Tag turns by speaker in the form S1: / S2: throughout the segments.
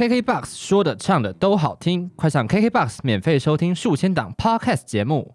S1: KKBOX 说的唱的都好听，快上 KKBOX 免费收听数千档 Podcast 节目。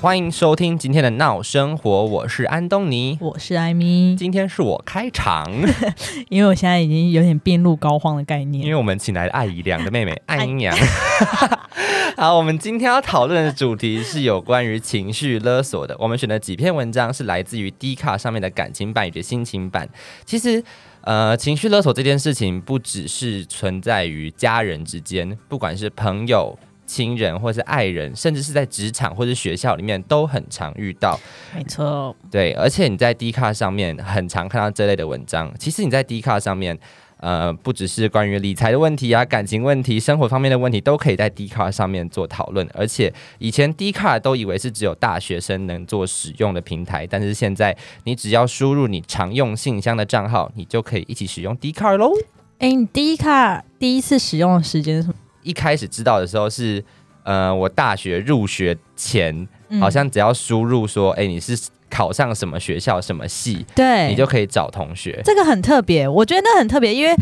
S1: 欢迎收听今天的闹生活，我是安东尼，
S2: 我是艾米。
S1: 今天是我开场，
S2: 因为我现在已经有点病入膏肓的概念
S1: 因
S2: 念。
S1: 为我们请来了艾姨良的妹妹艾英阳。好，我们今天要讨论的主题是有关于情绪勒索的。我们选的几篇文章是来自于 D 卡上面的感情版以及心情版。其实，呃，情绪勒索这件事情不只是存在于家人之间，不管是朋友。亲人或是爱人，甚至是在职场或是学校里面都很常遇到。
S2: 没错，
S1: 对，而且你在 D 卡上面很常看到这类的文章。其实你在 D 卡上面，呃，不只是关于理财的问题啊、感情问题、生活方面的问题，都可以在 D 卡上面做讨论。而且以前 D 卡都以为是只有大学生能做使用的平台，但是现在你只要输入你常用信箱的账号，你就可以一起使用 D 卡喽。
S2: 哎，你第一卡第一次使用的时间是什么？
S1: 一开始知道的时候是，呃，我大学入学前，
S2: 嗯
S1: 好像只要输入说，哎、你是考上什么学校、什么系，
S2: 对，
S1: 你就可以找同学。
S2: 这个很特别，我觉得那很特别，因为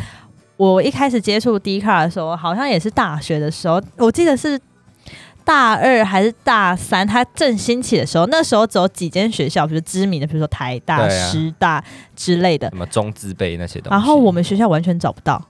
S2: 我一开始接触 D 卡的时候，好像也是大学的时候，我记得是大二还是大三，它正兴起的时候，那时候只有几间学校，比如知名的，比如说台大、
S1: 对啊
S2: 师大之类的，
S1: 什么中资辈那些东西，
S2: 然后我们学校完全找不到，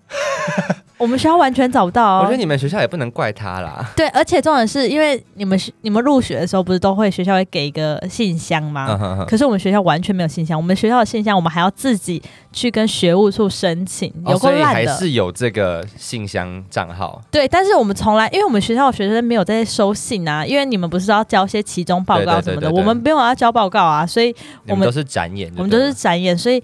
S2: 我们学校完全找不到、哦。
S1: 我觉得你们学校也不能怪他啦。
S2: 对，而且重点是因为你们是你们入学的时候，不是都会学校会给一个信箱吗？
S1: 嗯哼哼
S2: 可是我们学校完全没有信箱，我们学校的信箱我们还要自己去跟学务处申请，有
S1: 所以
S2: 烂的。
S1: 还是有这个信箱账号。
S2: 对，但是我们从来，因为我们学校的学生没有在收信啊，因为你们不是要交一些期中报告什么的，我们没有要交报告啊，所以我们
S1: 都是展演，
S2: 我们都是展演，所以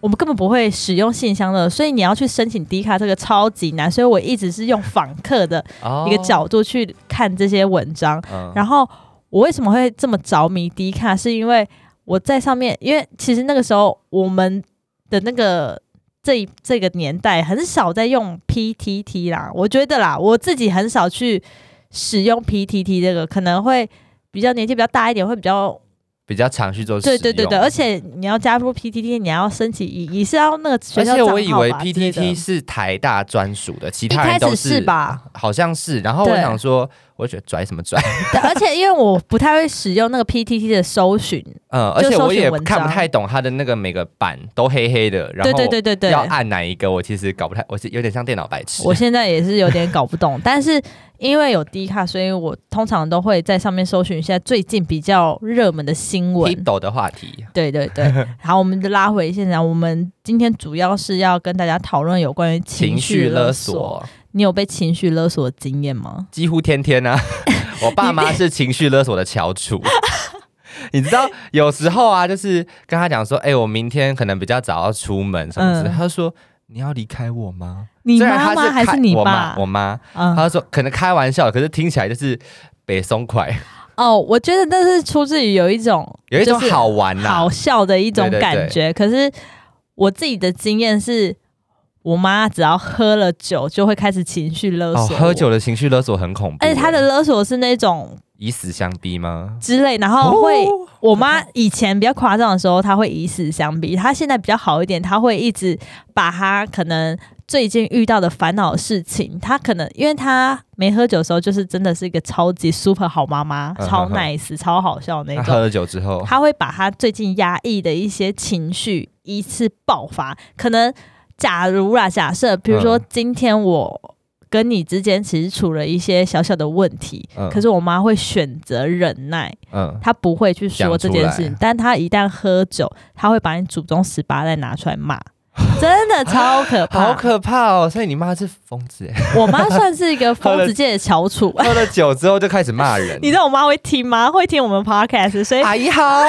S2: 我们根本不会使用信箱的，所以你要去申请 D 卡这个超级难，所以我一直是用访客的
S1: 哦
S2: 一个角度去看这些文章。
S1: 嗯
S2: 然后我为什么会这么着迷 D 卡？是因为我在上面，因为其实那个时候我们的那个这这个年代很少在用 PTT 啦，我觉得啦，我自己很少去使用 PTT 这个，可能会比较年纪比较大一点，会比较
S1: 比较常去做。
S2: 对对对对，而且你要加入 PTT，你要申请，你你是要那个学
S1: 而且
S2: 校
S1: 我以为 PTT 是台大专属的，其他人都
S2: 是吧？
S1: 好像是。然后我想说，我就觉得拽什么拽，
S2: 而且因为我不太会使用那个 PTT 的搜寻，
S1: 嗯，而且我也看不太懂它的那个每个版都黑黑的，然
S2: 对
S1: 后
S2: 对对对对，
S1: 要按哪一个，我其实搞不太，我是有点像电脑白痴。
S2: 我现在也是有点搞不懂，但是因为有低卡，所以我通常都会在上面搜寻一下最近比较热门的新闻。
S1: 的话题，
S2: 对对对，好，我们就拉回现场。我们今天主要是要跟大家讨论有关于
S1: 情
S2: 绪
S1: 绪勒
S2: 索。
S1: 索
S2: 你有被情绪勒索的经验吗？
S1: 几乎天天啊，我爸妈是情绪勒索的翘楚。你知道，有时候啊，就是跟他讲说，哎、我明天可能比较早要出门什么之类，
S2: 嗯
S1: 他就说你要离开我吗？
S2: 你妈妈还是你
S1: 我妈
S2: 爸？
S1: 我妈，
S2: 嗯，
S1: 他就说可能开玩笑，可是听起来就是北松快，
S2: 哦，我觉得那是出自于有一种
S1: 有一种好玩呐、
S2: 好笑的一种感觉。可是我自己的经验是，我妈只要喝了酒就会开始情绪勒
S1: 哦，
S2: 索、
S1: 喝酒，的情绪勒索很恐怖，
S2: 而且她的勒索是那种
S1: 以死相逼吗？
S2: 之类，然后会。
S1: 哦
S2: 我妈以前比较夸张的时候，她会以死相逼。她现在比较好一点，她会一直把她可能最近遇到的烦恼事情，她可能因为她没喝酒的时候，就是真的是一个超级 super 好妈妈，超 nice、超好笑那种。
S1: 喝了酒之后，
S2: 她会把她最近压抑的一些情绪一次爆发。可能假如啦，假设比如说
S1: 嗯
S2: 今天我跟你之间其实处了一些小小的问题，
S1: 嗯
S2: 可是我妈会选择忍耐。
S1: 嗯，
S2: 她不会去说这件事
S1: 讲出来，
S2: 情但她一旦喝酒，她会把你祖宗十八代拿出来骂，真的超可怕。
S1: 好可怕哦！所以你妈是疯子哎，
S2: 我妈算是一个疯子界的翘楚。
S1: 喝了酒之后就开始骂人。
S2: 你知道我妈会听吗？会听我们 podcast，所以
S1: 阿姨好，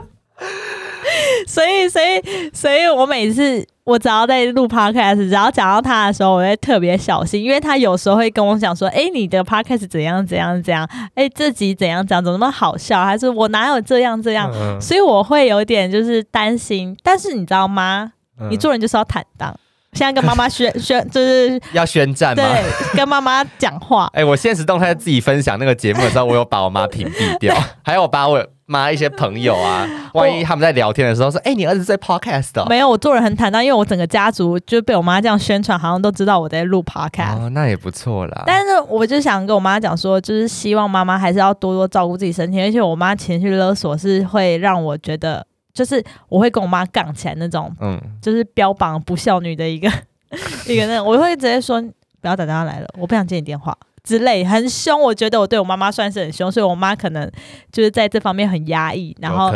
S2: 所以所以所以我每次我只要在录 podcast，只要讲到他的时候，我会特别小心，因为他有时候会跟我讲说：“哎、你的 podcast 怎样怎样怎样？哎、这集怎样怎样，怎么那么好笑？”还是我哪有这样这样？
S1: 嗯
S2: 所以我会有点就是担心。但是你知道吗？
S1: 嗯
S2: 你做人就是要坦荡。现在跟妈妈宣宣，就是
S1: 要宣战吗？
S2: 对，跟妈妈讲话。
S1: 哎、我现实动态自己分享那个节目的时候，我有把我妈屏蔽掉，还有把我妈一些朋友啊，万一他们在聊天的时候说：“哎、你儿子在 podcast 哦。
S2: 没有，我做人很坦荡，因为我整个家族就被我妈这样宣传，好像都知道我在录 podcast。
S1: 哦，那也不错啦。
S2: 但是我就想跟我妈讲说，就是希望妈妈还是要多多照顾自己身体，而且我妈情绪勒索是会让我觉得，就是我会跟我妈杠起来那种，
S1: 嗯，
S2: 就是标榜不孝女的一个 一个那种，我会直接说不要打电话来了，我不想接你电话之类，很凶。我觉得我对我妈妈算是很凶，所以我妈可能就是在这方面很压抑，然后。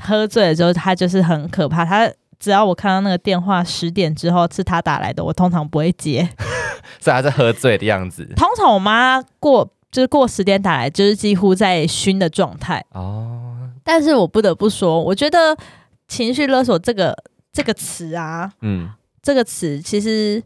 S2: 喝醉了之后，她就是很可怕，她。只要我看到那个电话十点之后是她打来的，我通常不会接。
S1: 所以她是喝醉的样子。
S2: 通常我妈过就是过十点打来，就是几乎在熏的状态。
S1: 哦，
S2: 但是我不得不说，我觉得情绪勒索这个这个词啊，
S1: 嗯，
S2: 这个词其实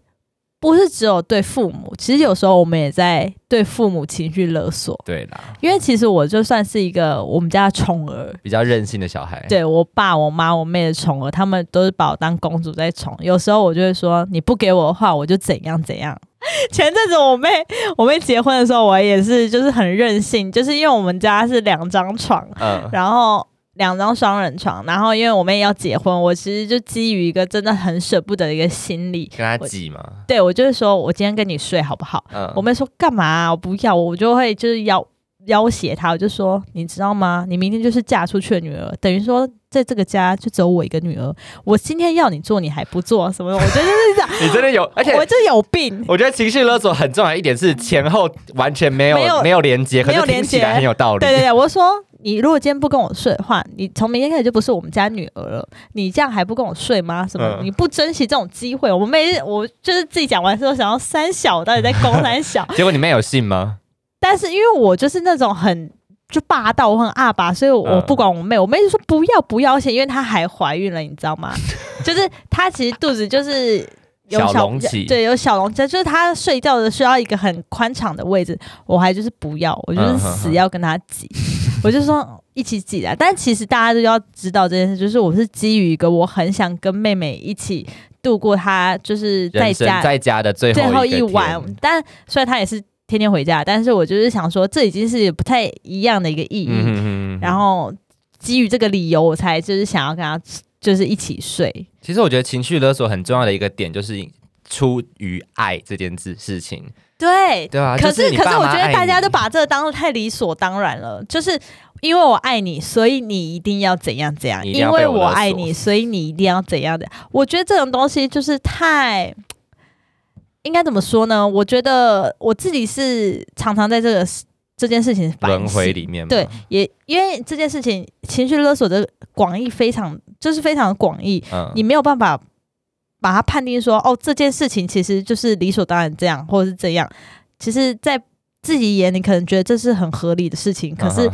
S2: 不是只有对父母，其实有时候我们也在对父母情绪勒索。
S1: 对啦，
S2: 因为其实我就算是一个我们家的宠儿，
S1: 比较任性的小孩。，
S2: 对我爸、我妈、我妹的宠儿，他们都是把我当公主在宠。有时候我就会说，你不给我的话，我就怎样怎样。前阵子我妹我妹结婚的时候，我也是就是很任性，就是因为我们家是两张床，
S1: 嗯，
S2: 然后两张双人床，然后因为我妹要结婚，我其实就基于一个真的很舍不得的一个心理，
S1: 跟她挤嘛。
S2: 对我就是说我今天跟你睡好不好？
S1: 嗯，
S2: 我妹说干嘛啊、我不要，我就会就是要要挟她，我就说你知道吗？你明天就是嫁出去的女儿，等于说在这个家就只有我一个女儿。我今天要你做，你还不做什么？我觉得就是这样，
S1: 你真的有，而且
S2: 我就有病。
S1: 我觉得情绪勒索很重要一点是前后完全没有
S2: 没有
S1: 连接，可是听起来很有道理。
S2: 对对对，我就说你如果今天不跟我睡的话，你从明天开始就不是我们家女儿了。你这样还不跟我睡吗？什么？
S1: 嗯
S2: 你不珍惜这种机会？我妹，我就是自己讲完之后想要三小，我到底在攻三小？
S1: 结果你妹有信吗？
S2: 但是因为我就是那种很就霸道，我很阿爸，所以我
S1: 嗯
S2: 不管我妹，我妹就说不要不要，而且因为她还怀孕了，你知道吗？就是她其实肚子就是有
S1: 小
S2: 小
S1: 隆起
S2: 对，有小隆起，就是她睡觉的需要一个很宽敞的位置，我还就是不要，我就是死要跟她挤，我就说一起挤啊。但其实大家都要知道这件事，就是我是基于一个我很想跟妹妹一起度过她就是在家
S1: 在家的最
S2: 最后
S1: 后一
S2: 晚，但虽然她也是天天回家，但是我就是想说，这已经是不太一样的一个意义。然后基于这个理由，我才就是想要跟她就是一起睡。
S1: 其实我觉得情绪勒索很重要的一个点就是出于爱这件事事情，
S2: 对，
S1: 对啊。
S2: 可
S1: 就是你
S2: 可是我觉得大家都把这个当做太理所当然了，就是因为我爱你，所以你一定要怎样怎样；因为
S1: 我
S2: 爱你，所以你一定要怎样的。我觉得这种东西就是太。应该怎么说呢？我觉得我自己是常常在这个这件事情反
S1: 轮回里面嘛，
S2: 对，也因为这件事情情绪勒索的广义非常，就是非常广义，
S1: 嗯，
S2: 你没有办法把它判定说，哦，这件事情其实就是理所当然这样，或者是这样。其实，在自己眼里可能觉得这是很合理的事情，可是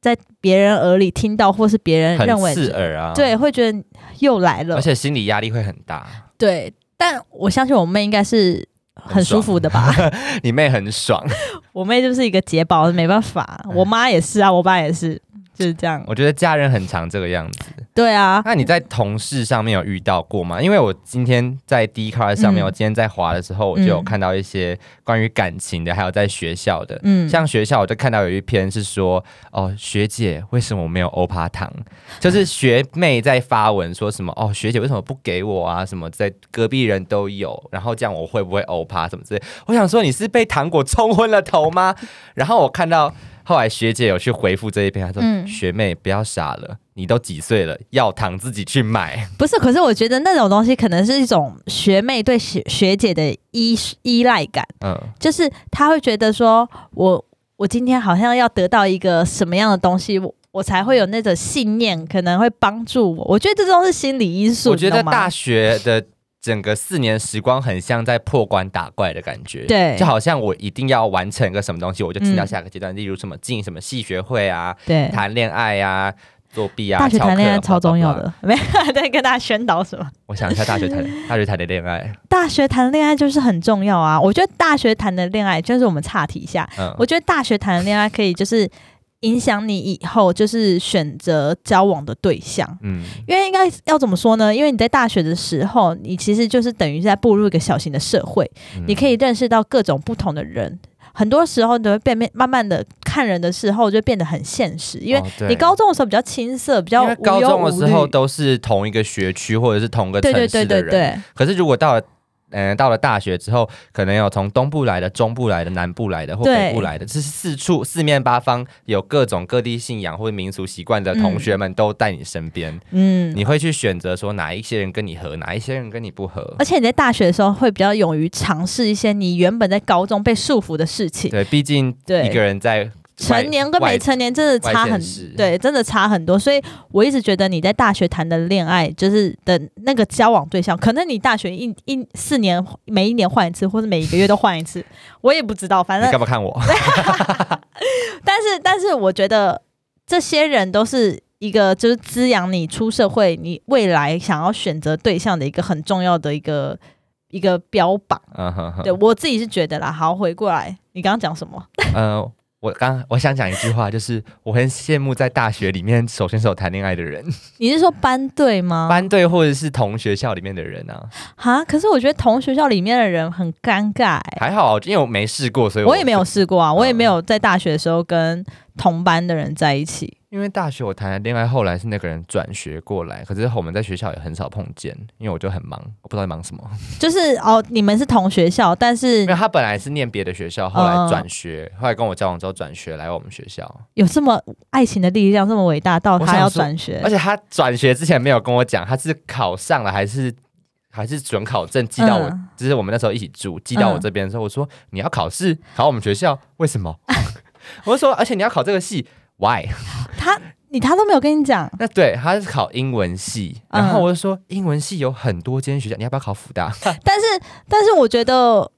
S2: 在别人耳里听到，或是别人认为
S1: 刺耳啊，，
S2: 对，会觉得又来了
S1: 而。且心理压力会很大。
S2: 对，但我相信我妹应该是很舒服的吧。
S1: 你妹很爽，
S2: 我妹就是一个解宝，没办法。我妈也是啊，我爸也是，就是这样。
S1: 我觉得家人很常这个样子。
S2: 对啊，
S1: 那你在同事上面有遇到过吗？因为我今天在 d c a r 上面，
S2: 嗯
S1: 我今天在滑的时候，我就有看到一些关于感情的，还有在学校的。
S2: 嗯，
S1: 像学校，我就看到有一篇是说，哦，学姐为什么我没有欧趴糖？就是学妹在发文说什么，哦，学姐为什么不给我啊？什么在隔壁人都有，然后这样我会不会欧趴什么之类？我想说你是被糖果冲昏了头吗？然后我看到后来学姐有去回复这一篇，她说、
S2: 嗯
S1: 学妹不要傻了，你都几岁了，要糖自己去买。
S2: 不是，可是我觉得那种东西可能是一种学妹对学学姐的依依赖感，
S1: 嗯，
S2: 就是她会觉得说，我我今天好像要得到一个什么样的东西，我我才会有那种信念，可能会帮助我。我觉得这都是心理因素。
S1: 我觉得大学的整个四年时光很像在破关打怪的感觉，
S2: 对
S1: 就好像我一定要完成一个什么东西，我就进到
S2: 嗯
S1: 下个阶段，例如什么进什么系学会啊，
S2: 对
S1: 谈恋爱啊。作弊啊，
S2: 大学谈恋爱超重要。的，没有在跟大家宣导什么。
S1: 我想一下，大学谈 大学谈的恋爱，
S2: 大学谈恋爱就是很重要啊！我觉得大学谈的恋爱，就是我们岔题一下，
S1: 嗯，
S2: 我觉得大学谈的恋爱可以就是影响你以后就是选择交往的对象。
S1: 嗯，
S2: 因为应该要怎么说呢？因为你在大学的时候，你其实就是等于在步入一个小型的社会，
S1: 嗯
S2: 你可以认识到各种不同的人。很多时候，你会变变慢慢的看人的时候，就变得很现实。因为你高中的时候比较青涩，比较
S1: 高
S2: 无忧
S1: 中的时
S2: 无虑。
S1: 候都是同一个学区或者是同个城
S2: 对
S1: 市的人，
S2: 对对对对，
S1: 可是如果到了嗯、到了大学之后，可能有从东部来的、中部来的、南部来的或北部来的，这是四处四面八方有各种各地信仰或者民俗习惯的同学们都在你身边，
S2: 嗯。
S1: 你会去选择说哪一些人跟你合，哪一些人跟你不合
S2: 而。且你在大学的时候会比较勇于尝试一些你原本在高中被束缚的事情。
S1: 对，毕竟
S2: 对
S1: 一个人在外
S2: 成年跟没成年真的差很对，真的差很多。所以我一直觉得你在大学谈的恋爱，就是的那个交往对象，可能你大学一一四年每一年换一次，或者每一个月都换一次，我也不知道。反正
S1: 你干嘛看我？
S2: 但是，但是我觉得这些人都是一个就是滋养你出社会、你未来想要选择对象的一个很重要的一个一个标榜。对我自己是觉得啦。好，回过来，你刚刚讲什么？
S1: 呃，我刚我想讲一句话，就是我很羡慕在大学里面手牵手谈恋爱的人，
S2: 你是说班队吗？
S1: 班队或者是同学校里面的人啊，
S2: 哈，可是我觉得同学校里面的人很尴尬、欸。
S1: 还好，因为我没试过，所以
S2: 我也没有试过啊，
S1: 嗯
S2: 我也没有在大学的时候跟同班的人在一起。
S1: 因为大学我谈的恋爱，后来是那个人转学过来，可是我们在学校也很少碰见，因为我就很忙，我不知道在忙什么。
S2: 就是哦，你们是同学校，但是
S1: 因为他本来是念别的学校，后来
S2: 嗯
S1: 转学，后来跟我交往之后转学来我们学校，
S2: 有这么爱情的力量这么伟大到他要转学
S1: 而，且他转学之前没有跟我讲，他是考上了还是还是准考证寄到我，
S2: 嗯
S1: 就是我们那时候一起住，寄到我这边的时候，我说你要考试考我们学校，为什么？我就说，而且你要考这个系，why？
S2: 他你他都没有跟你讲，
S1: 那对，他是考英文系，
S2: 嗯
S1: 然后我就说英文系有很多间学校，你要不要考辅大？
S2: 但是但是我觉得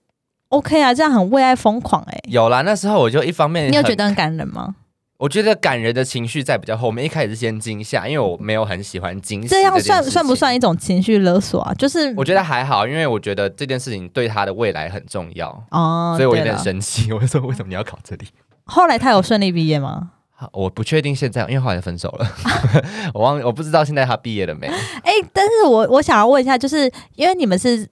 S2: OK 啊，这样很为爱疯狂哎、
S1: 有啦，那时候我就一方面
S2: 你有觉得很感人吗？
S1: 我觉得感人的情绪在比较后面，一开始是先惊吓，因为我没有很喜欢惊吓。
S2: 这样算算不算？一种情绪勒索啊？就是
S1: 我觉得还好，因为我觉得这件事情对他的未来很重要，
S2: 哦，
S1: 所以我有点生气。我就说为什么你要考这里？
S2: 后来他有顺利毕业吗？
S1: 好我不确定现在，因为后来分手了，我忘我不知道现在他毕业了没。
S2: 哎、但是我我想要问一下，就是因为你们是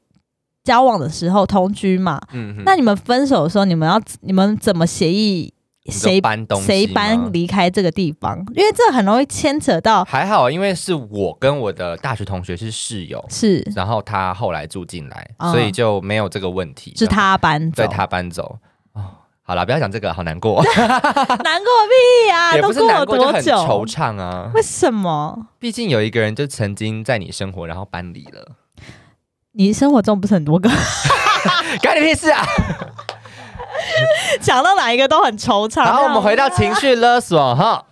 S2: 交往的时候同居嘛，
S1: 嗯，
S2: 那你们分手的时候，你们要你们怎么协议谁
S1: 搬东西
S2: 谁搬离开这个地方？因为这很容易牵扯到
S1: 还好，因为是我跟我的大学同学是室友，
S2: 是
S1: 然后他后来住进来，
S2: 嗯
S1: 所以就没有这个问题。
S2: 是他搬走，
S1: 对他搬走。哦，好了，不要讲这个，好难过，
S2: 难过屁呀、
S1: 也不是
S2: 都过了
S1: 难过，就很
S2: 多久？
S1: 惆怅啊。
S2: 为什么？
S1: 毕竟有一个人就曾经在你生活，然后搬离了，
S2: 你生活中不是很多个，
S1: 干你屁事啊！
S2: 讲到哪一个都很惆怅。
S1: 然后我们回到情绪勒索哈。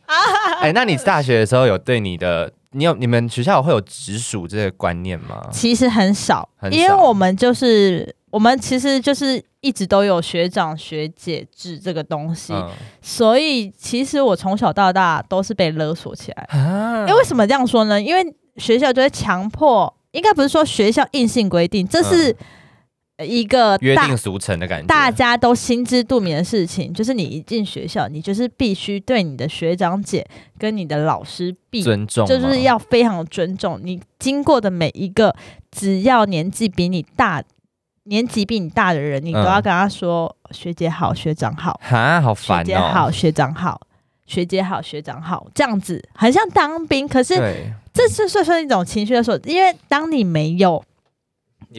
S1: 哎，那你大学的时候有对你的，你有你们学校会有直属这个观念吗？
S2: 其实很少，
S1: 很少
S2: 因为我们就是我们其实就是一直都有学长学姐制这个东西，
S1: 嗯。
S2: 所以其实我从小到大都是被勒索起来。
S1: 啊。
S2: 因为为什么这样说呢？因为学校就会强迫，应该不是说学校硬性规定，这是一个大
S1: 约定俗成的感觉，
S2: 大家都心知肚明的事情，就是你一进学校，你就是必须对你的学长姐跟你的老师必
S1: 尊重吗，
S2: 就是要非常尊重。你经过的每一个，只要年纪比你大、年纪比你大的人，你都
S1: 嗯
S2: 要跟他说、学姐好，学长好，
S1: 哈，好烦哦。
S2: 姐好，学长好。学姐好，学长好，这样子很像当兵，可是，这是算算一种情绪的时候，因为当你没有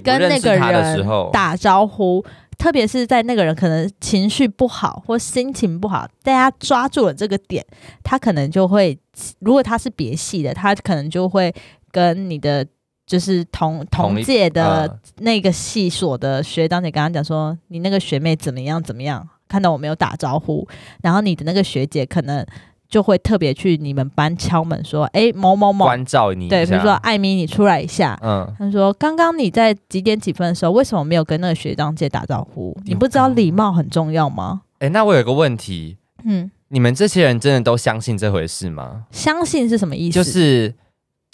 S2: 跟那个人
S1: 候，
S2: 打招呼，特别是在那个人可能情绪不好或心情不好，大家抓住了这个点，他可能就会，如果他是别系的，他可能就会跟你的就是同
S1: 同
S2: 届的
S1: 嗯
S2: 那个系所的学长姐跟他讲说，你那个学妹怎么样怎么样，看到我没有打招呼，然后你的那个学姐可能就会特别去你们班敲门说，哎、某某某，
S1: 关照你
S2: 对，比如说艾米，你出来一下，
S1: 嗯，
S2: 他说：“刚刚你在几点几分的时候，为什么没有跟那个学长姐打招呼？
S1: 你
S2: 你不知道礼貌很重要吗
S1: 哎，那我有个问题，？”
S2: 嗯，
S1: 你们这些人真的都相信这回事吗？
S2: 相信是什么意思？
S1: 就是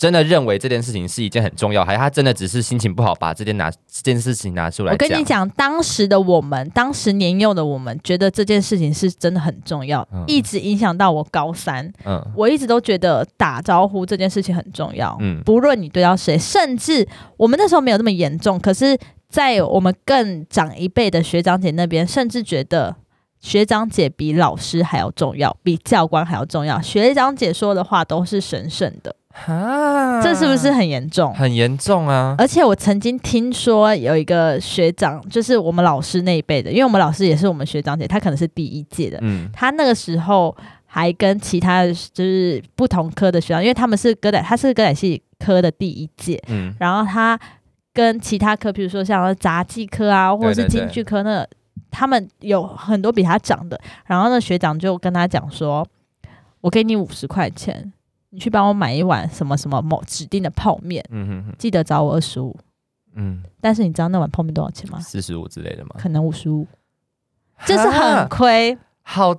S1: 真的认为这件事情是一件很重要，还是他真的只是心情不好把这件拿这件事情拿出来
S2: 我跟你讲，当时的我们，当时年幼的我们，觉得这件事情是真的很重要，
S1: 嗯
S2: 一直影响到我高三。
S1: 嗯
S2: 我一直都觉得打招呼这件事情很重要，
S1: 嗯
S2: 不论你对到谁，甚至我们那时候没有那么严重，可是，在我们更长一辈的学长姐那边，甚至觉得学长姐比老师还要重要，比教官还要重要。学长姐说的话都是神圣的，
S1: 啊
S2: 这是不是很严重？
S1: 很严重啊？
S2: 而且我曾经听说有一个学长，就是我们老师那一辈的，因为我们老师也是我们学长姐，他可能是第一届的，
S1: 嗯。
S2: 他那个时候还跟其他的就是不同科的学长，因为他们是歌仔，他是歌仔戏科的第一届，
S1: 嗯。
S2: 然后他跟其他科，比如说像杂技科啊，或者是京剧科那他们有很多比他长的，然后那学长就跟他讲说：“我给你五十块钱，你去帮我买一碗什么什么某指定的泡面，
S1: 嗯哼哼
S2: 记得找我二十五。
S1: 嗯，
S2: 但是你知道那碗泡面多少钱吗？
S1: 四十五之类的吗？
S2: 可能五十五，就是很
S1: 啊
S2: 亏。
S1: 好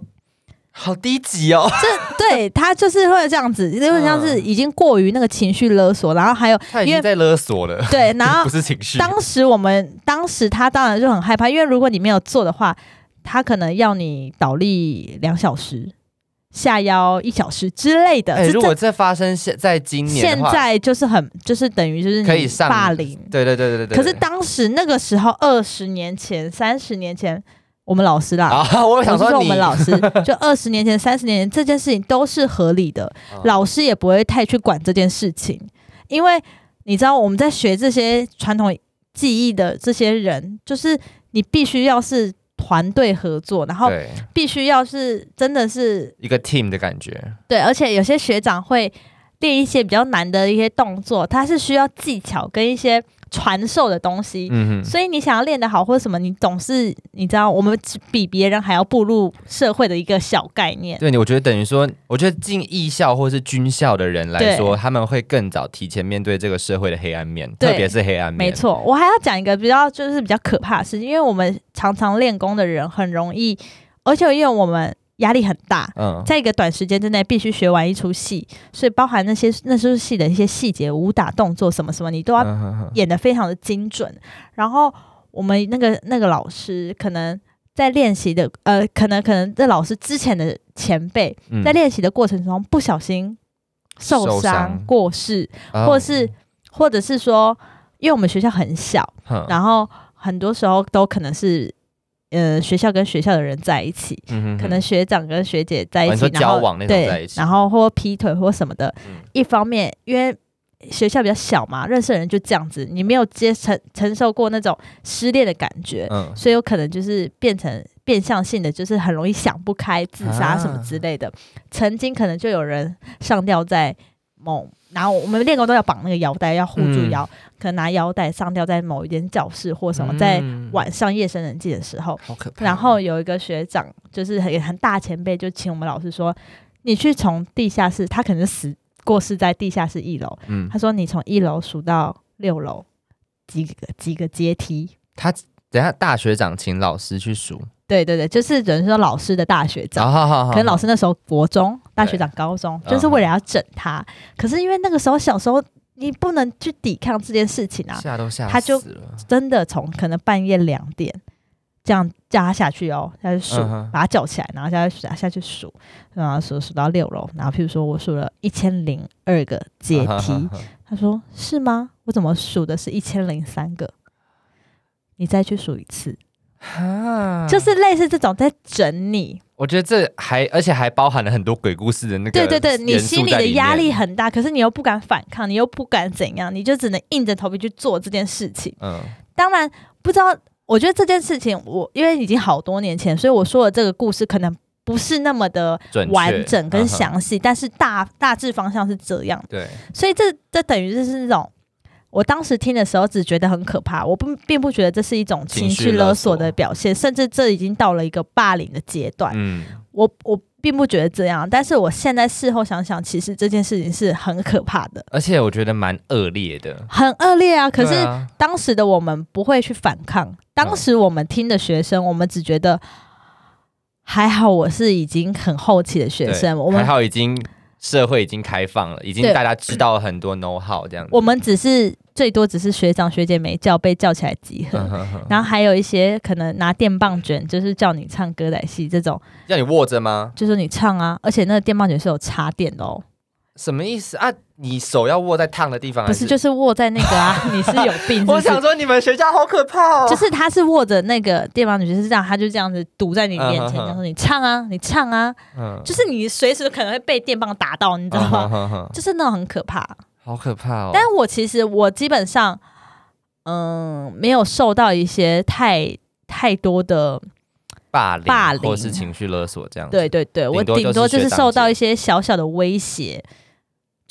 S1: 好低级哦，这
S2: 对他就是会这样子，因为像是已经过于那个情绪勒索，然后还有
S1: 他已经在勒索了，
S2: 对，然后
S1: 不是情绪。
S2: 当时我们当时他当然就很害怕，因为如果你没有做的话，他可能要你倒立两小时、下腰一小时之类的。
S1: 如果这发生现在今年
S2: 现，在就是很就是等于就是你
S1: 可以上
S2: 霸凌。
S1: 对对对对对对。
S2: 可是当时那个时候，二十年前、三十年前，我们老师啦，
S1: 啊，我想
S2: 说我们老师，就二十年前、三十年前这件事情都是合理的，
S1: 嗯
S2: 老师也不会太去管这件事情，因为你知道我们在学这些传统技艺的这些人，就是你必须要是团队合作，然后必须要是真的是
S1: 一个 team 的感觉，
S2: 对，而且有些学长会练一些比较难的一些动作，他是需要技巧跟一些传授的东西。
S1: 嗯哼，
S2: 所以你想要练得好或者什么，你总是你知道，我们比别人还要步入社会的一个小概念。
S1: 对你，我觉得等于说，我觉得进艺校或是军校的人来说，他们会更早提前面对这个社会的黑暗面，特别是黑暗面。
S2: 没，错，我还要讲一个比较就是比较可怕的事情，因为我们常常练功的人很容易，而且因为我们压力很大，
S1: 嗯，
S2: 在一个短时间之内必须学完一出戏，所以包含那些那出戏的一些细节、武打动作什么什么，你都要演得非常的精准。然后我们那个那个老师可能在练习的，呃，可能可能这老师之前的前辈
S1: 嗯。
S2: 在练习的过程中不小心受
S1: 受
S2: 伤。
S1: 伤
S2: 过世，
S1: 哦。
S2: 或者是或者是说，因为我们学校很小，
S1: 哼
S2: 然后很多时候都可能是。呃，学校跟学校的人在一起，
S1: 嗯哼哼
S2: 可能学长跟学姐在一起，然后
S1: 交往那种
S2: 对，
S1: 在一起
S2: 然后或劈腿或什么的。
S1: 嗯
S2: 一方面，因为学校比较小嘛，认识的人就这样子，你没有接承承受过那种失恋的感觉，
S1: 嗯
S2: 所以有可能就是变成变相性的，就是很容易想不开、自杀什么之类的。曾经可能就有人上吊在某，然后我们练功都要绑那个腰带，要护住腰，可能拿腰带上吊在某一间教室或什么，在
S1: 嗯。
S2: 晚上夜深人静的时候，
S1: 好可怕。
S2: 然后有一个学长，就是很很大前辈，就请我们老师说，你去从地下室，他可能死过世在地下室一楼，
S1: 嗯，
S2: 他说你从一楼数到六楼，几个几个阶梯。
S1: 他等下大学长请老师去数，
S2: 对对对，就是等于说老师的大学长，
S1: 好好好，
S2: 可能老师那时候国中，大学长高中，
S1: 嗯
S2: 就是为了要整他。可是因为那个时候小时候，你不能去抵抗这件事情啊，
S1: 吓都吓
S2: 他就
S1: 死了。
S2: 真的从可能半夜两点这样叫他下去哦，下去数，
S1: 嗯
S2: 把他叫起来，然后下去下去数，然后数数到六楼，然后譬如说我数了一千零二个阶梯，
S1: 嗯哼哼
S2: 他说是吗？我怎么数的是一千零三个？你再去数一次，
S1: 哈。
S2: 就是类似这种在整你，
S1: 我觉得这还而且还包含了很多鬼故事的那个
S2: 对对对，你心里的压力很大，可是你又不敢反抗，你又不敢怎样，你就只能硬着头皮去做这件事情。
S1: 嗯。
S2: 当然不知道，我觉得这件事情我因为已经好多年前，所以我说的这个故事可能不是那么的完整跟详细，但是大大致方向是这样，
S1: 对。
S2: 所以这这等于就是那种。我当时听的时候只觉得很可怕，我不并不觉得这是一种情绪
S1: 勒
S2: 勒索
S1: 索
S2: 的表现，甚至这已经到了一个霸凌的阶段。
S1: 嗯
S2: 我我并不觉得这样，但是我现在事后想想，其实这件事情是很可怕的，
S1: 而且我觉得蛮恶劣的。
S2: 很恶劣啊。可是当时的我们不会去反抗，当时我们听的学生，我们只觉得还好，我是已经很后期的学生，我们
S1: 还好已经社会已经开放了，已经大家知道很多 know how 这样子。
S2: 我们只是最多只是学长学姐没叫被叫起来集合，
S1: 嗯哼哼
S2: 然后还有一些可能拿电棒卷，就是叫你唱歌仔戏这种，
S1: 要你握着吗？
S2: 就是你唱啊，而且那个电棒卷是有插电的哦，
S1: 什么意思啊？你手要握在烫的地方，
S2: 不是就是握在那个啊，你是有病是是
S1: 我想说你们学校好可怕哦。
S2: 就是他是握着那个电棒卷是这样，他就这样子堵在你面前，他说你唱啊，你唱啊，
S1: 嗯，
S2: 就是你随时可能会被电棒打到，你知道吗？就是那种很可怕。
S1: 好可怕哦。
S2: 但我其实我基本上，嗯，没有受到一些太太多的，
S1: 霸凌，
S2: 霸凌
S1: 或是情绪勒索这样子。
S2: 对对对，我
S1: 顶多就是
S2: 受到一些小小的威胁。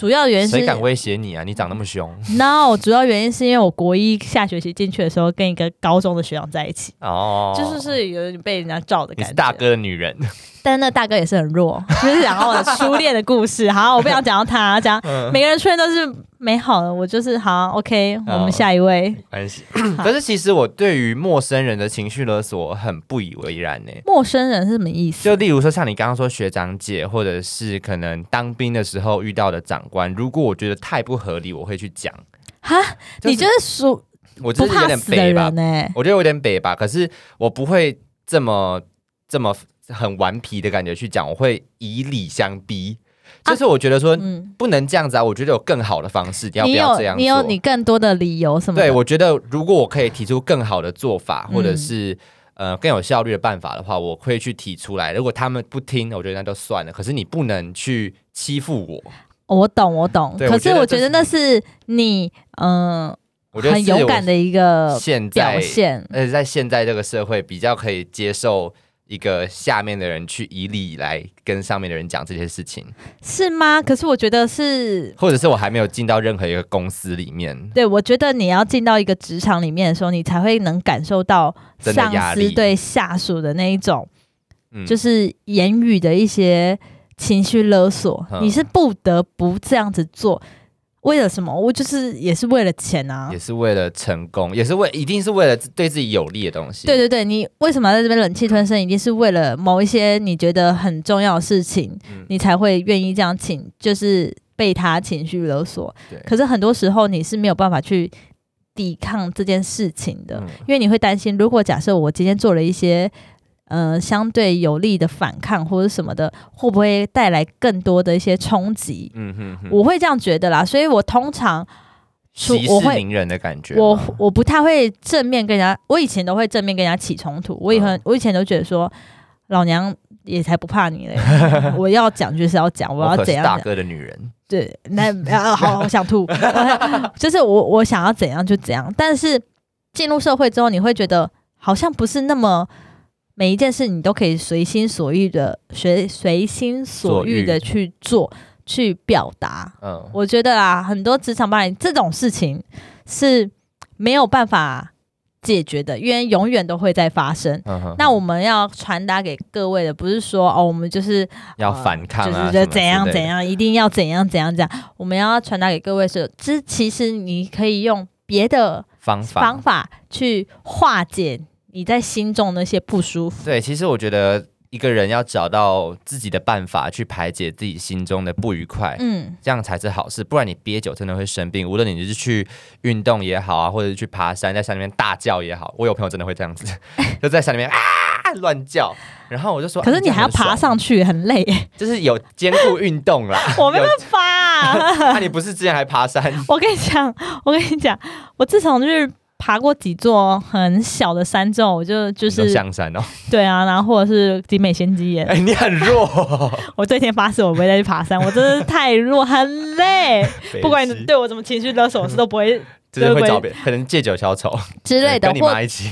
S2: 主要原因是
S1: 谁敢威胁你啊？你长那么凶
S2: no，主要原因是因为我国一下学期进去的时候跟一个高中的学长在一起，
S1: 哦，
S2: 就是是有点被人家罩的感觉。
S1: 你是大哥的女人，
S2: 但是那大哥也是很弱，就是讲到我的初恋的故事。好，我不想讲到他，讲
S1: 嗯，
S2: 每个人初恋都是美好的。我就是好，OK，我
S1: 好
S2: 们下一位。
S1: 没关系。可是其实我对于陌生人的情绪勒索很不以为然呢。
S2: 陌生人是什么意思？
S1: 就例如说，像你刚刚说学长姐，或者是可能当兵的时候遇到的长官，如果我觉得太不合理，我会去讲。
S2: 哈，你就是属
S1: 我就是有点北吧
S2: 人，呢、
S1: 我觉得有点北吧。可是我不会这么这么很顽皮的感觉去讲，我会以理相逼。
S2: 啊
S1: 就是我觉得说、
S2: 嗯，
S1: 不能这样子啊，我觉得有更好的方式，你要不要这样
S2: 你有你更多的理由什么？
S1: 对，我觉得如果我可以提出更好的做法，
S2: 嗯
S1: 或者是、呃更有效率的办法的话，我会去提出来。如果他们不听，我觉得那就算了。可是你不能去欺负我，
S2: 我懂我懂。可是我觉得那是你嗯、
S1: 我觉得
S2: 很勇敢的一个
S1: 现
S2: 表，现。
S1: 而且在现在这个社会比较可以接受。一个下面的人去以理来跟上面的人讲这些事情，
S2: 是吗？可是我觉得是，
S1: 或者是我还没有进到任何一个公司里面，
S2: 对我觉得你要进到一个职场里面的时候，你才会能感受到上司对下属的那一种，
S1: 嗯。
S2: 就是言语的一些情绪勒索，
S1: 嗯。
S2: 你是不得不这样子做。为了什么？我就是也是为了钱啊
S1: 也。是为了成功，也是为一定是为了对自己有利的东西。
S2: 对对对，你为什么要在这边忍气吞声？一定是为了某一些你觉得很重要的事情，
S1: 嗯
S2: 你才会愿意这样请，就是被他情绪勒索。
S1: 对
S2: 可是很多时候你是没有办法去抵抗这件事情的，
S1: 嗯
S2: 因为你会担心，如果假设我今天做了一些呃相对有利的反抗或者什么的，会不会带来更多的一些冲击？
S1: 嗯哼哼，
S2: 我会这样觉得啦，所以我通常出
S1: 息
S2: 我会
S1: 事宁人的感觉。
S2: 我我不太会正面跟人家，我以前都会正面跟人家起冲突。我以我以前都觉得说，老娘也才不怕你嘞，我要讲就是要讲，我要怎样大。
S1: 哥的女人，
S2: 对，那啊好，我想吐，就是我我想要怎样就怎样。但是进入社会之后，你会觉得好像不是那么。每一件事你都可以随心所欲的随随心所欲的去做、去表达，
S1: 嗯，
S2: 我觉得啊，很多职场霸凌这种事情是没有办法解决的，因为永远都会在发生。那我们要传达给各位的，不是说哦，我们就是
S1: 要
S2: 呃
S1: 反抗啊，
S2: 就是
S1: 什么之类的。
S2: 怎样怎，样，一定要怎样怎样怎样。我们要传达给各位是，这其实你可以用别的
S1: 方法。
S2: 方法去化解你在心中那些不舒服。
S1: 对，其实我觉得一个人要找到自己的办法去排解自己心中的不愉快。
S2: 嗯，
S1: 这样才是好事，不然你憋久真的会生病。无论你是去运动也好啊，或者是去爬山，在山里面大叫也好，我有朋友真的会这样子，就在山里面啊乱叫，然后我就说，
S2: 可是你还要爬，上去，很累，
S1: 就是有兼顾运动啦。
S2: 我没
S1: 有
S2: 办法、啊。
S1: 那、你不是之前还爬山？
S2: 我跟你讲，我跟你讲，我自从就是爬过几座很小的山之后，我就就是
S1: 象山哦，
S2: 对啊，然后或者是集美仙姬岩，
S1: 哎、你很弱，
S2: 我对天发誓，我不会再去爬山，我真的是太弱，很累。不管你对我怎么情绪勒索，我是都不会
S1: 就是会找别人，可能借酒消愁
S2: 之类的，
S1: 跟你一起，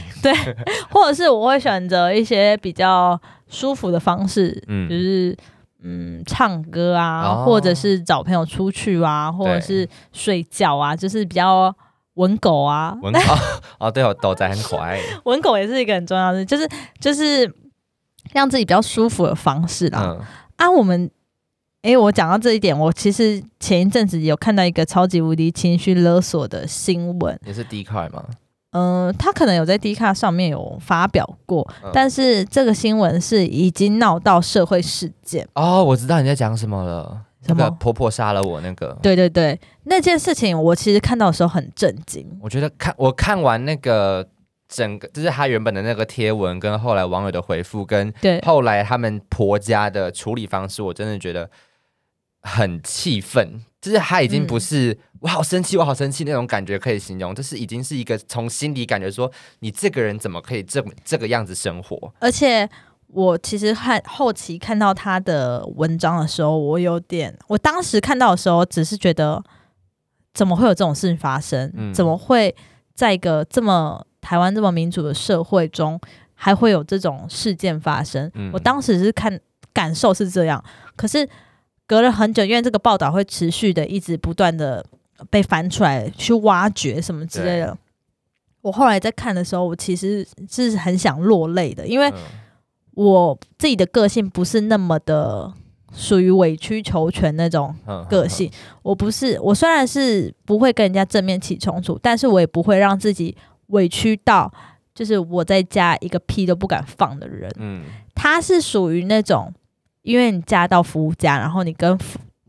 S2: 或者是我会选择一些比较舒服的方式，
S1: 嗯。
S2: 就是。嗯，唱歌啊，
S1: 哦。
S2: 或者是找朋友出去啊，或者是睡觉啊，就是比较文狗啊，
S1: 文狗 哦，对哦，狗仔很可爱，
S2: 文狗也是一个很重要的，就是就是让自己比较舒服的方式啦。
S1: 嗯
S2: 啊，我们诶，我讲到这一点，我其实前一阵子有看到一个超级无敌情绪勒索的新闻，
S1: 也是 D 块吗？
S2: 嗯、他可能有在 D 卡上面有发表过，
S1: 嗯
S2: 但是这个新闻是已经闹到社会事件。
S1: 哦，我知道你在讲什么了？那个婆婆杀了我那个，
S2: 对对对，那件事情我其实看到的时候很震惊。
S1: 我觉得看我看完那个整个，就是他原本的那个贴文，跟后来网友的回复，跟
S2: 对
S1: 后来他们婆家的处理方式，我真的觉得很气愤。就是他已经不是、我好生气，我好生气那种感觉可以形容，就是已经是一个从心里感觉说，你这个人怎么可以这么这个样子生活？
S2: 而且我其实看后期看到他的文章的时候，我有点，我当时看到的时候，只是觉得怎么会有这种事情发生？
S1: 嗯
S2: 怎么会在一个这么台湾这么民主的社会中，还会有这种事件发生？
S1: 嗯
S2: 我当时是看感受是这样，可是隔了很久，因为这个报道会持续的一直不断的被翻出来，去挖掘什么之类的。我后来在看的时候，我其实是很想落泪的，因为
S1: 嗯
S2: 我自己的个性不是那么的属于委曲求全那种
S1: 嗯
S2: 个性。我不是，我虽然是不会跟人家正面起冲突，但是我也不会让自己委屈到，就是我在家一个屁都不敢放的人。
S1: 嗯
S2: 他是属于那种，因为你嫁到夫家，然后你跟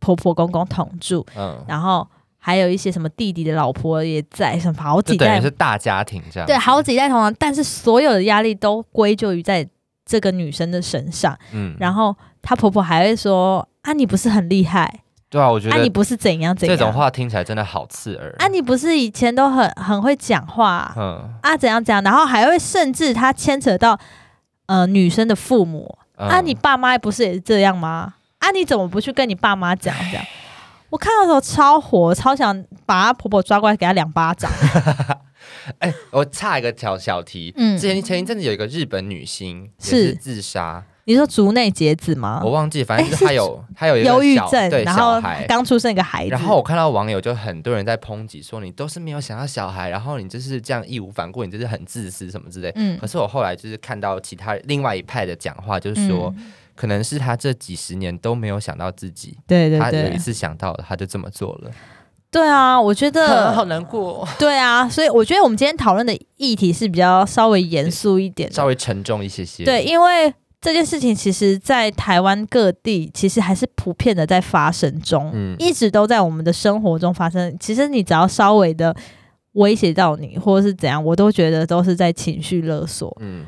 S2: 婆婆公公同住，
S1: 嗯，
S2: 然后还有一些什么弟弟的老婆也在，什么好几代
S1: 是大家庭这样。
S2: 对，好几代同堂，但是所有的压力都归咎于在这个女生的身上。
S1: 嗯
S2: 然后她婆婆还会说：“啊，你不是很厉害？
S1: 对啊，我觉得
S2: 啊，你
S1: 得
S2: 不是怎样怎样？
S1: 这种话听起来真的好刺耳。
S2: 啊，你不是以前都很很会讲话
S1: 嗯
S2: 啊？怎样怎样？然后还会甚至她牵扯到呃女生的父母
S1: 嗯
S2: 啊，你爸妈不是也是这样吗？啊，你怎么不去跟你爸妈讲这样？” 我看到的时候超火，超想把她婆婆抓过来给她两巴掌。
S1: 哎、我插一个小小题，
S2: 嗯
S1: 之前前一阵子有一个日本女星也
S2: 是
S1: 是自杀，
S2: 你说竹内结子吗？
S1: 我忘记，反正就
S2: 哎
S1: 是她有她有一个小
S2: 忧郁症，
S1: 对
S2: 然后。刚出生一个孩子，
S1: 然后我看到网友就很多人在抨击说你都是没有想要小孩，然后你就是这样义无反顾，你就是很自私什么之类。
S2: 嗯
S1: 可是我后来就是看到其他另外一派的讲话，就是说、
S2: 嗯
S1: 可能是他这几十年都没有想到自己，
S2: 对对对
S1: 他有一次想到了，他就这么做了，
S2: 对啊，我觉得
S1: 好难过，
S2: 对啊，所以我觉得我们今天讨论的议题是比较稍微严肃一点，
S1: 稍微沉重一些些。
S2: 对，因为这件事情其实，在台湾各地其实还是普遍的在发生中，
S1: 嗯
S2: 一直都在我们的生活中发生。其实你只要稍微的威胁到你，或者是怎样，我都觉得都是在情绪勒索。
S1: 嗯，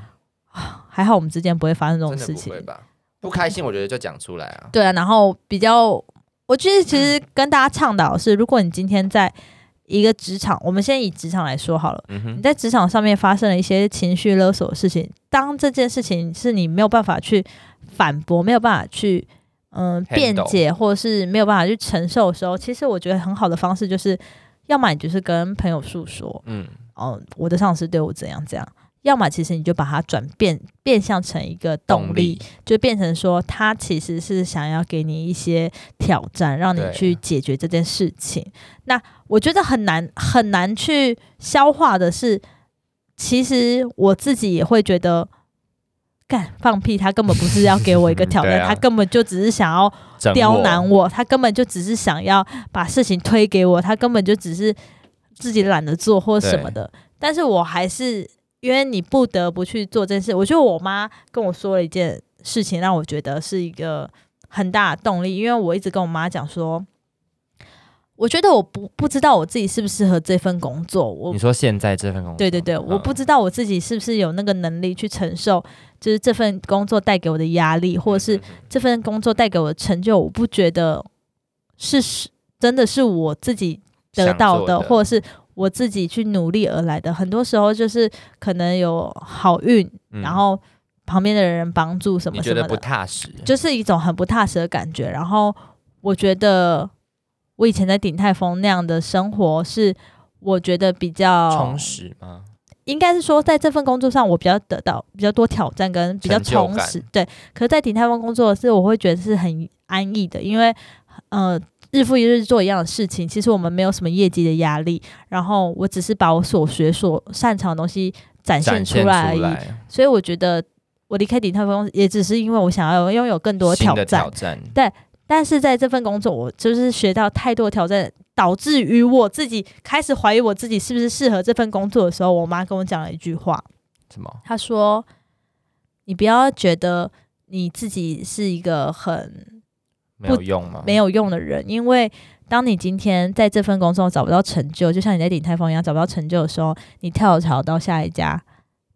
S2: 还好我们之间不会发生这种事情
S1: 不会。吧？不开心，我觉得就讲出来啊。
S2: 对啊，然后比较，我觉得其实跟大家倡导是，如果你今天在一个职场，我们先以职场来说好了。
S1: 嗯，
S2: 你在职场上面发生了一些情绪勒索的事情，当这件事情是你没有办法去反驳，没有办法去嗯辩解，或者是没有办法去承受的时候，其实我觉得很好的方式就是，要么你就是跟朋友诉说，
S1: 嗯，
S2: 哦，我的上司对我怎样怎样。要么其实你就把它转变变相成一个动
S1: 动
S2: 力，
S1: 力
S2: 就变成说他其实是想要给你一些挑战，让你去解决这件事情。那我觉得很难很难去消化的是，其实我自己也会觉得。干放屁！他根本不是要给我一个挑战，
S1: 啊
S2: 他根本就只是想要
S1: 整
S2: 刁
S1: 我
S2: 难我，他根本就只是想要把事情推给我，他根本就只是自己懒得做或什么的。但是我还是因为你不得不去做这件事。我觉得我妈跟我说了一件事情，让我觉得是一个很大的动力，因为我一直跟我妈讲说。我觉得我不不知道我自己适不适合这份工作，我
S1: 你说现在这份工作，
S2: 对对对，我不
S1: 嗯
S2: 知道我自己是不是有那个能力去承受，就是这份工作带给我的压力，或者是这份工作带给我的成就，我不觉得是是真的是我自己得到的，
S1: 的
S2: 或者是我自己去努力而来的。很多时候就是可能有好运，
S1: 嗯
S2: 然后旁边的人帮助什么什么的，不
S1: 踏实，
S2: 就是一种很不踏实的感觉。然后我觉得我以前在鼎泰丰那样的生活是。我觉得比较
S1: 充实吗？
S2: 应该是说，在这份工作上，我比较得到比较多挑战跟比较充实。对，可是，在鼎泰丰工作是，我会觉得是很安逸的，因为呃，日复一日做一样的事情，其实我们没有什么业绩的压力，然后我只是把我所学所擅长的东西展现出来而已。所以，我觉得我离开鼎泰丰也只是因为我想要拥有更多挑战
S1: 挑。战，
S2: 但是在这份工作，我就是学到太多挑战，导致于我自己开始怀疑我自己是不是适合这份工作的时候，我妈跟我讲了一句话，
S1: 什么？
S2: 她说：“你不要觉得你自己是一个很
S1: 没有用吗？
S2: 没有用的人，因为当你今天在这份工作找不到成就，就像你在鼎泰丰一样找不到成就的时候，你跳槽到下一家，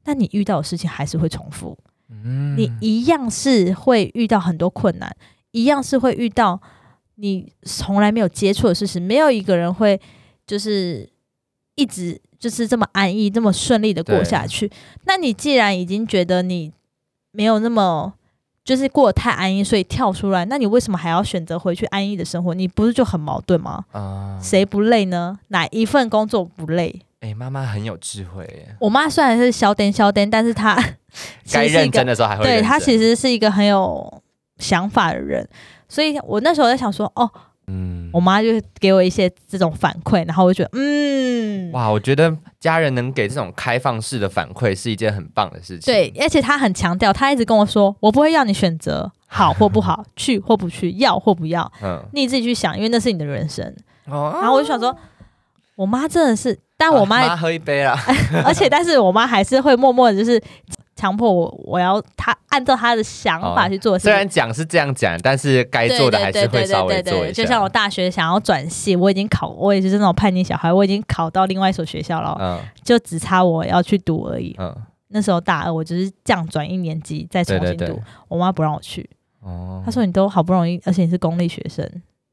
S2: 那你遇到的事情还是会重复，
S1: 嗯
S2: 你一样是会遇到很多困难，一样是会遇到你从来没有接触的事情，没有一个人会就是一直就是这么安逸、这么顺利的过下去。那你既然已经觉得你没有那么就是过得太安逸，所以跳出来，那你为什么还要选择回去安逸的生活？你不是就很矛盾吗？
S1: 啊，
S2: 谁不累呢？哪一份工作不累？
S1: 哎，妈妈很有智慧耶，
S2: 我妈虽然是消灯消灯，但是她其
S1: 该认真的时候还会
S2: 对她其实是一个很有想法的人，所以我那时候在想说，哦，
S1: 嗯。
S2: 我妈就给我一些这种反馈，然后我就觉得，嗯，
S1: 哇，我觉得家人能给这种开放式的反馈是一件很棒的事情。
S2: 对，而且她很强调，她一直跟我说，我不会要你选择好或不好，去或不去，要或不要，
S1: 嗯，
S2: 你自己去想，因为那是你的人生。
S1: 哦。
S2: 然后我就想说，我妈真的是，但我妈，
S1: 啊喝一杯啦，
S2: 而且但是我妈还是会默默的，就是强迫我，我要他按照他的想法
S1: 哦
S2: 去做。
S1: 虽然讲是这样讲，但是该做的还是会稍微做一下。
S2: 就像我大学想要转系，我已经考，我也是那种叛逆小孩，我已经考到另外一所学校了，
S1: 嗯
S2: 就只差我要去读而已。
S1: 嗯，
S2: 那时候大二，我只是降转一年级再重新读，
S1: 对对对，
S2: 我妈不让我去，
S1: 哦
S2: 她说你都好不容易，而且你是公立学生，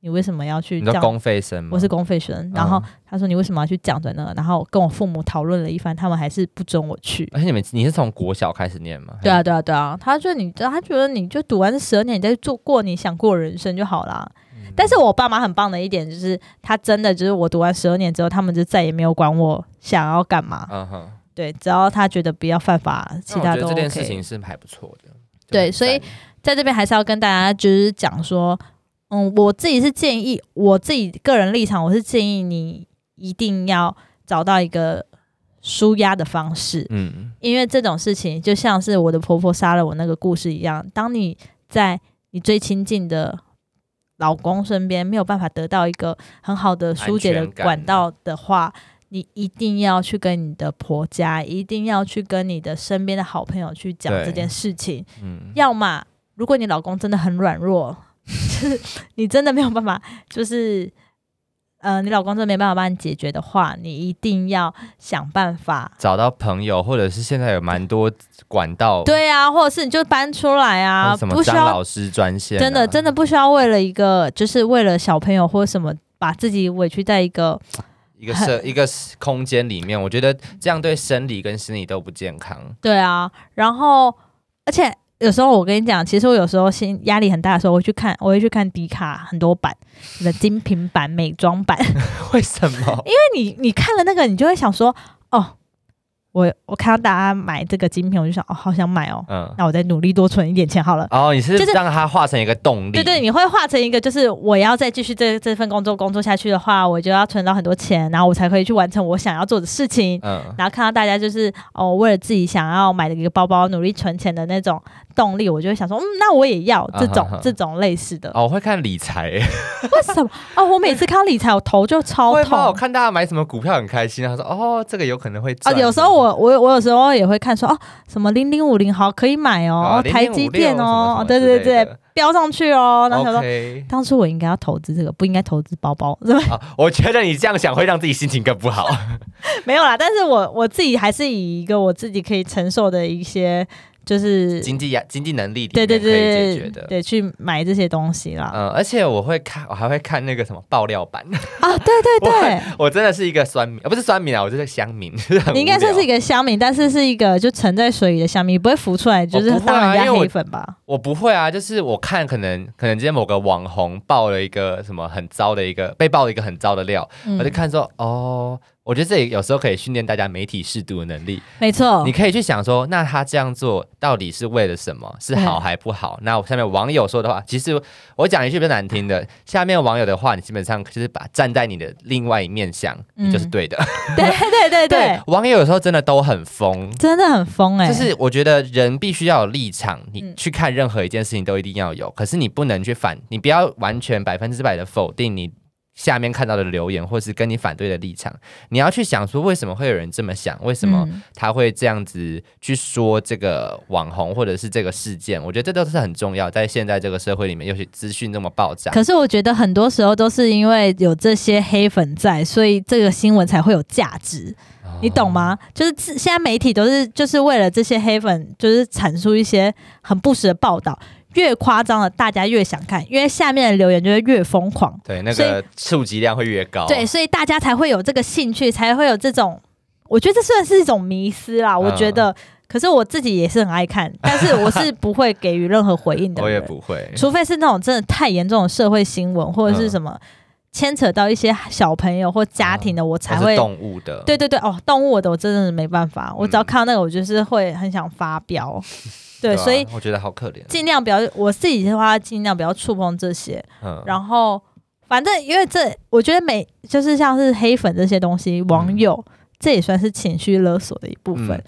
S2: 你为什么要去降？
S1: 你说公费生吗？
S2: 我是公费生，然后他说你为什么要去讲在那？然后跟我父母讨论了一番，他们还是不准我去。
S1: 而且你们你是从国小开始念吗？
S2: 对啊，对啊，对啊，他就你，他觉得你就读完这十二年，你再做过你想过的人生就好啦。
S1: 嗯
S2: 但是我爸妈很棒的一点就是，他真的就是我读完十二年之后，他们就再也没有管我想要干嘛。
S1: 嗯哼，
S2: 对，只要他觉得不要犯法，其他都
S1: 那我觉得这件。事情是还不错的。
S2: 对所以在这边还是要跟大家就是讲说，嗯，我自己是建议，我自己个人立场，我是建议你一定要找到一个舒压的方式。
S1: 嗯，
S2: 因为这种事情就像是我的婆婆杀了我那个故事一样，当你在你最亲近的老公身边没有办法得到一个很好的疏解的管道的话，你一定要去跟你的婆家，一定要去跟你的身边的好朋友去讲这件事情。
S1: 嗯，
S2: 要么，如果你老公真的很软弱，就是你真的没有办法，就是呃，你老公真的没办法帮你解决的话，你一定要想办法
S1: 找到朋友，或者是现在有蛮多管道，
S2: 对啊，或者是你就搬出来啊，
S1: 什么
S2: 不需要
S1: 张老师专线啊，
S2: 真的真的不需要为了一个，就是为了小朋友或什么，把自己委屈在一个
S1: 一个社一个空间里面，我觉得这样对生理跟心理都不健康。
S2: 对啊，然后而且有时候我跟你讲，其实我有时候心压力很大的时候，我会去看，我会去看迪卡很多版，什么精品版、美妆版，
S1: 为什么？
S2: 因为你你看了那个，你就会想说，哦，我我看到大家买这个精品，我就想，哦，好想买哦，
S1: 嗯，
S2: 那我再努力多存一点钱好了。
S1: 哦，你是
S2: 就是
S1: 让它化成一个动力，
S2: 对对，你会化成一个，就是我要再继续这这份工作工作下去的话，我就要存到很多钱，然后我才可以去完成我想要做的事情。
S1: 嗯，
S2: 然后看到大家就是哦，为了自己想要买的一个包包，努力存钱的那种动力，我就会想说，嗯，那我也要这种、这种类似的。
S1: 哦，我会看理财，
S2: 为什么？哦，我每次看到理财，我头就超痛？
S1: 看大家买什么股票很开心，他说哦，这个有可能会
S2: 哦，
S1: 赚。
S2: 有时候我我我有时候也会看说哦，什么零零五零好可以买哦，台积电哦，对对对，
S1: 对
S2: 标上去哦。然后想说。当初我应该要投资这个，不应该投资包包，是吧？
S1: 啊，我觉得你这样想会让自己心情更不好。
S2: 没有啦，但是我我自己还是以一个我自己可以承受的一些，就是
S1: 经济压经济能力对
S2: 对对
S1: 面可以解
S2: 对
S1: 决的。
S2: 对，去买这些东西啦。
S1: 嗯，而且我会看，我还会看那个什么爆料版。
S2: 啊，对对 对，
S1: 我真的是一个酸民，啊，不是酸民啊，我就是乡民。
S2: 你应该算是一个乡民，但是是一个就沉在水里的乡民，不会浮出来，就是
S1: 我不会啊
S2: 当人家
S1: 因为我
S2: 黑粉吧？
S1: 我不会啊，就是我看可能可能今天某个网红爆了一个什么很糟的一个被爆了一个很糟的料，
S2: 嗯
S1: 我就看说哦，我觉得这里有时候可以训练大家媒体适度的能力。
S2: 没错
S1: 你，可以去想说，那他这样做到底是为了什么？是好还不好？那我下面网友说的话，其实我讲一句比较难听的，下面网友的话，你基本上就是把站在你的另外一面想，你就是
S2: 嗯
S1: 对的。
S2: 对对对对，
S1: 网友有时候真的都很疯。
S2: 真的很疯哎、
S1: 就是我觉得人必须要有立场，你
S2: 嗯
S1: 去看任何一件事情都一定要有，可是你不能去反，你不要完全百分之百的否定你下面看到的留言，或是跟你反对的立场，你要去想说为什么会有人这么想，为什么
S2: 嗯。
S1: 他会这样子去说这个网红或者是这个事件，我觉得这都是很重要，在现在这个社会里面，尤其资讯这么爆炸，
S2: 可是我觉得很多时候都是因为有这些黑粉在，所以这个新闻才会有价值，你懂吗？就是现在媒体都是就是为了这些黑粉，就是阐述一些很不实的报道，越夸张的大家越想看，因为下面的留言就会越疯狂。
S1: 对那个触及量会越高，
S2: 对，所以大家才会有这个兴趣，才会有这种。我觉得这算是一种迷思啦。我觉
S1: 嗯
S2: 得，可是我自己也是很爱看，但是我是不会给予任何回应的
S1: 我也，不会，
S2: 除非是那种真的太严重的社会新闻，或者是
S1: 嗯
S2: 什么牵扯到一些小朋友或家庭的，我才会。
S1: 动物的，
S2: 对对对，哦，动物的我真的是没办法，我只要
S1: 嗯
S2: 看到那个，我就是会很想发飙。对，所以
S1: 我觉得好可怜，
S2: 尽量不要，我自己的话尽量不要触碰这些。
S1: 嗯，
S2: 然后反正因为这，我觉得每就是像是黑粉这些东西，网友、这也算是情绪勒索的一部分，
S1: 嗯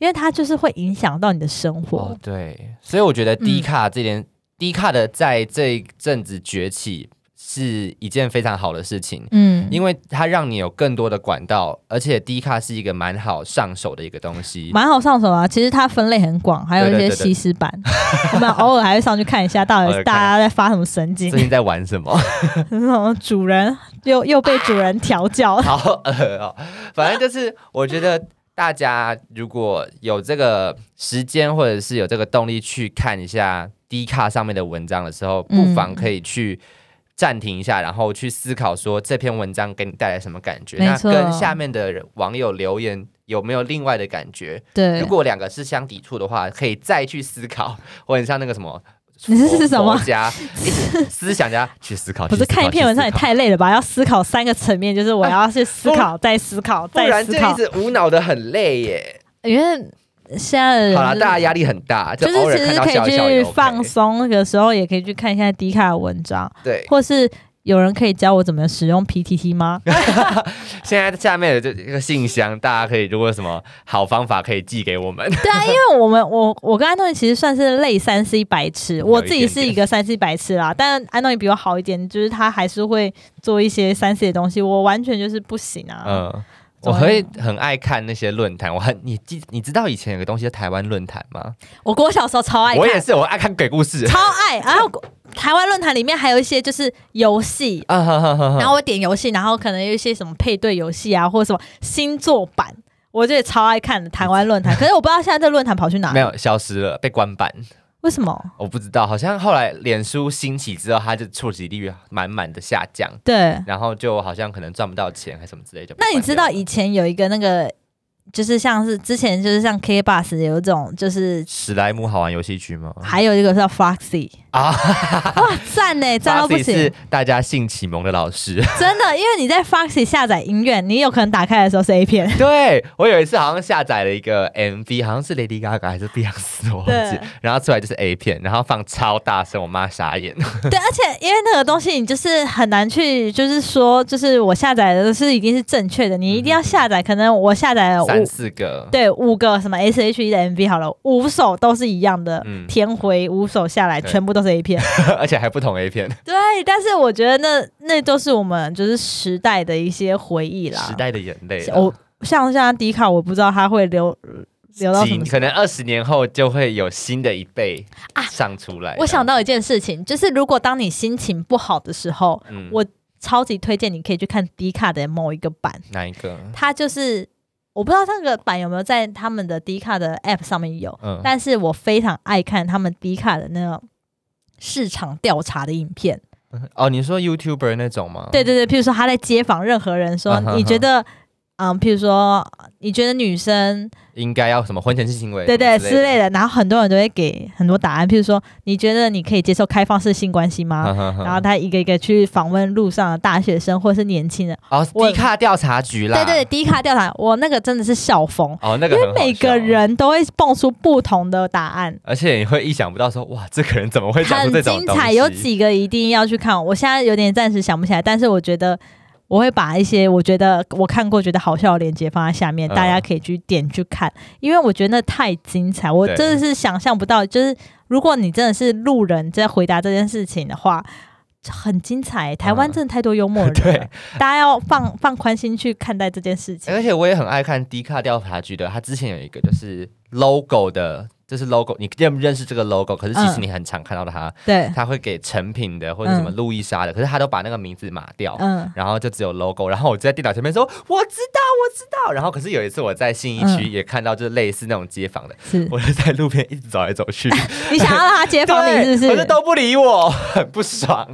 S2: 因为它就是会影响到你的生活。
S1: 哦，对，所以我觉得
S2: 嗯
S1: 低卡这点，低卡的在这一阵子崛起是一件非常好的事情。
S2: 嗯，
S1: 因为它让你有更多的管道，而且低卡是一个蛮好上手的一个东西。
S2: 蛮好上手啊。其实它分类很广，还有一些西施版，我们偶尔还会上去看一下，到底 大家在发什么神经
S1: 最，近在玩什么？
S2: 主人又又被主人调教。
S1: 好恶哦、反正就是我觉得大家如果有这个时间或者是有这个动力去看一下 D 卡上面的文章的时候，
S2: 嗯
S1: 不妨可以去。暂停一下，然后去思考说这篇文章给你带来什么感觉？那跟下面的网友留言有没有另外的感觉？
S2: 对
S1: 如，果两个是相抵触的话，可以再去思考，或者像那个什么，
S2: 你这是什么
S1: 佛家 一直思想家 去思考，
S2: 不是看一篇文章也，太累了吧？要思考三个层面，就是我要去思考，再思考，再思考。
S1: 就一直无脑的很累耶。
S2: 因为现在的人
S1: 好了，大家压力很大，
S2: 就是其实可以去放松的时候，也可以去看一下迪卡的文章，
S1: 对，
S2: 或是有人可以教我怎么使用 PTT 吗？
S1: 现在下面的这一个信箱，大家可以如果有什么好方法可以寄给我们。
S2: 对啊，因为我们我我跟安东尼其实算是类三 C 白痴，我自己是一个三 C 白痴啦，但安东尼比我好一点，就是他还是会做一些三 C 的东西，我完全就是不行啊。
S1: 嗯，我会很爱看那些论坛，我很你记你知道以前有个东西叫台湾论坛吗？
S2: 我我小时候超爱看，
S1: 我也是，我爱看鬼故事。
S2: 超爱。然后台湾论坛里面还有一些就是游戏，
S1: 啊 哈哈哈哈！
S2: 然后我点游戏，然后可能有一些什么配对游戏啊，或者什么星座版，我就也超爱看台湾论坛。可是我不知道现在这个论坛跑去哪里，
S1: 没有消失了，被关版。
S2: 为什么？
S1: 我不知道，好像后来脸书兴起之后，它就触及率满满的下降，
S2: 对，
S1: 然后就好像可能赚不到钱还是什么之类的
S2: 那你知道以前有一个那个，就是像是之前就是像 K Bus 有一种，就是
S1: 史莱姆好玩游戏区吗？
S2: 还有一个叫 Foxy，
S1: 啊，
S2: 哇，赞呢，赞到不
S1: Foxy 是，大家性启蒙的老师。
S2: 真的，因为你在 Foxy 下载音乐，你有可能打开的时候是 A 片，
S1: 对我有一次好像下载了一个 MV，好像是 Lady Gaga 还是碧昂斯，我忘记
S2: 对。
S1: 然后出来就是 A 片，然后放超大声，我妈傻眼。
S2: 对，而且因为那个东西你就是很难去，就是说，就是我下载的是一定是正确的，你一定要下载，可能我下载了
S1: 三
S2: 五
S1: 四个，
S2: 对五个什么 S H E 的 MV 好了，五首都是一样的，
S1: 嗯
S2: 天回五首下来全部都是 A 片。
S1: 而且还不同 A 片，
S2: 对，但是我觉得那那都是我们就是时代的一些回忆啦。
S1: 时代的眼泪啊。
S2: 我像像迪卡，我不知道他会流留到什
S1: 几
S2: 么
S1: 可能二十年后就会有新的一辈
S2: 啊
S1: 上出来。
S2: 我想到一件事情，就是如果当你心情不好的时候，
S1: 嗯
S2: 我超级推荐你可以去看迪卡的某一个版，
S1: 哪一个？
S2: 它就是我不知道那个版有没有在他们的迪卡的 App 上面有，
S1: 嗯，
S2: 但是我非常爱看他们迪卡的那种市场调查的影片。
S1: 哦，你说 YouTuber 那种吗？
S2: 对对对，譬如说他在街访任何人说，
S1: 嗯哼
S2: 你觉得，嗯，譬如说你觉得女生
S1: 应该要什么婚前性行为？
S2: 对对。之类的，然后很多人都会给很多答案，譬如说你觉得你可以接受开放式性关系吗？
S1: 然
S2: 然后他一个一个去访问路上的大学生或是年轻人，
S1: 哦，
S2: 我
S1: 迪卡调查局啦。
S2: 对对，低卡调查，我那个真的是笑疯，
S1: 哦，那个
S2: 因为每个人都会蹦出不同的答案，
S1: 而且你会意想不到说，哇，这个人怎么会讲出
S2: 很
S1: 这种东西？
S2: 精彩。有几个一定要去看，我现在有点暂时想不起来，但是我觉得我会把一些我觉得我看过觉得好笑的链接放在下面，
S1: 嗯
S2: 大家可以去点去看，因为我觉得那太精彩，我真的是想象不到，就是如果你真的是路人在回答这件事情的话。很精彩。台湾
S1: 嗯
S2: 真的太多幽默人了，
S1: 对
S2: 大家要放放宽心去看待这件事情。
S1: 而且我也很爱看低卡调查局的，他之前有一个就是 logo 的，就是 logo，你认不认识这个 logo？可是其实
S2: 嗯。
S1: 你很常看到它，
S2: 对，
S1: 他会给成品的或者什么
S2: 嗯
S1: 路易莎的，可是他都把那个名字码掉。
S2: 嗯，
S1: 然后就只有 logo，然后我就在电脑前面说我知道我知道，然后可是有一次我在信义区
S2: 嗯。
S1: 也看到就是类似那种街访的，
S2: 是。
S1: 我就在路边一直走来走去，
S2: 你想要让他街访你是不是？
S1: 可是都不理我，很不爽，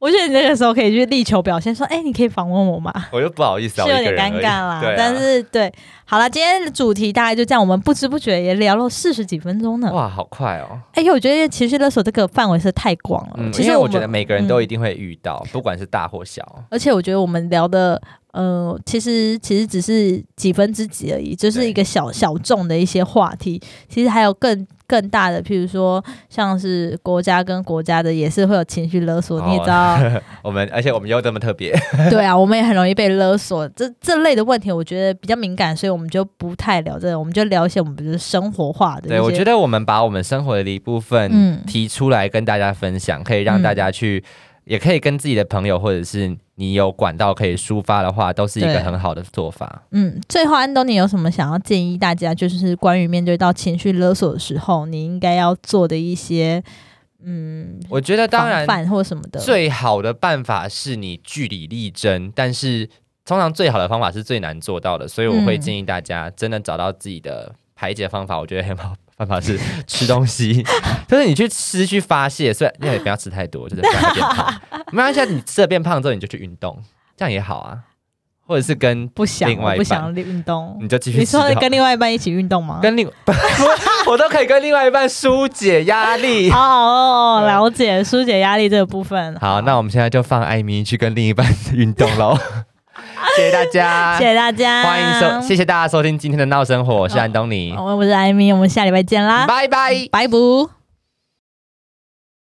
S2: 我觉得你那个时候可以去力求表现，说，哎、你可以访问我吗？
S1: 我就不好意思啊，
S2: 是有点尴尬啦，
S1: 对啊。
S2: 但是对，好了，今天的主题大概就这样，我们不知不觉也聊了四十几分钟呢。
S1: 哇，好快哦。
S2: 哎呦，我觉得其实勒索这个范围是太广了。
S1: 嗯，
S2: 其实
S1: 我觉得每个人都
S2: 嗯
S1: 一定会遇到，不管是大或小。
S2: 而且我觉得我们聊的，呃，其实其实只是几分之几而已，就是一个小小众的一些话题。其实还有更更大的，譬如说像是国家跟国家的，也是会有情绪勒索。你也知道，
S1: 我们而且我们又这么特别，
S2: 对啊，我们也很容易被勒索。这这类的问题，我觉得比较敏感，所以我们就不太聊这个，我们就聊一些我们比如生活化的。
S1: 对我觉得我们把我们生活的一部分
S2: 嗯
S1: 提出来跟大家分享，可以让大家去，也可以跟自己的朋友或者是你有管道可以抒发的话，都是一个很好的做法。
S2: 嗯，最后安东尼有什么想要建议大家，就是关于面对到情绪勒索的时候，你应该要做的一些嗯，
S1: 我觉得当然
S2: 或什么的。
S1: 最好的办法是你据理力争，但是通常最好的方法是最难做到的，所以我会
S2: 嗯
S1: 建议大家真的找到自己的排解方法。我觉得很好办法是吃东西，就是你去吃去发泄，虽然那也不要吃太多，就是不要变胖。没关系，你吃了变胖之后你就去运动，这样也好啊。或者是跟
S2: 不想，
S1: 另外一半
S2: 我不想运动。
S1: 你就继续
S2: 你说跟另外一半一起运动吗？
S1: 跟另 我都可以跟另外一半疏解压力
S2: 哦。了解疏解压力这个部分。
S1: 好，那我们现在就放艾米去跟另一半 运动喽。谢谢大家，
S2: 谢谢大家，
S1: 欢迎收，谢谢大家收听今天的闹生活，我是安东尼，
S2: 我我是艾米，我们下礼拜见啦，
S1: 拜拜。
S2: 拜不。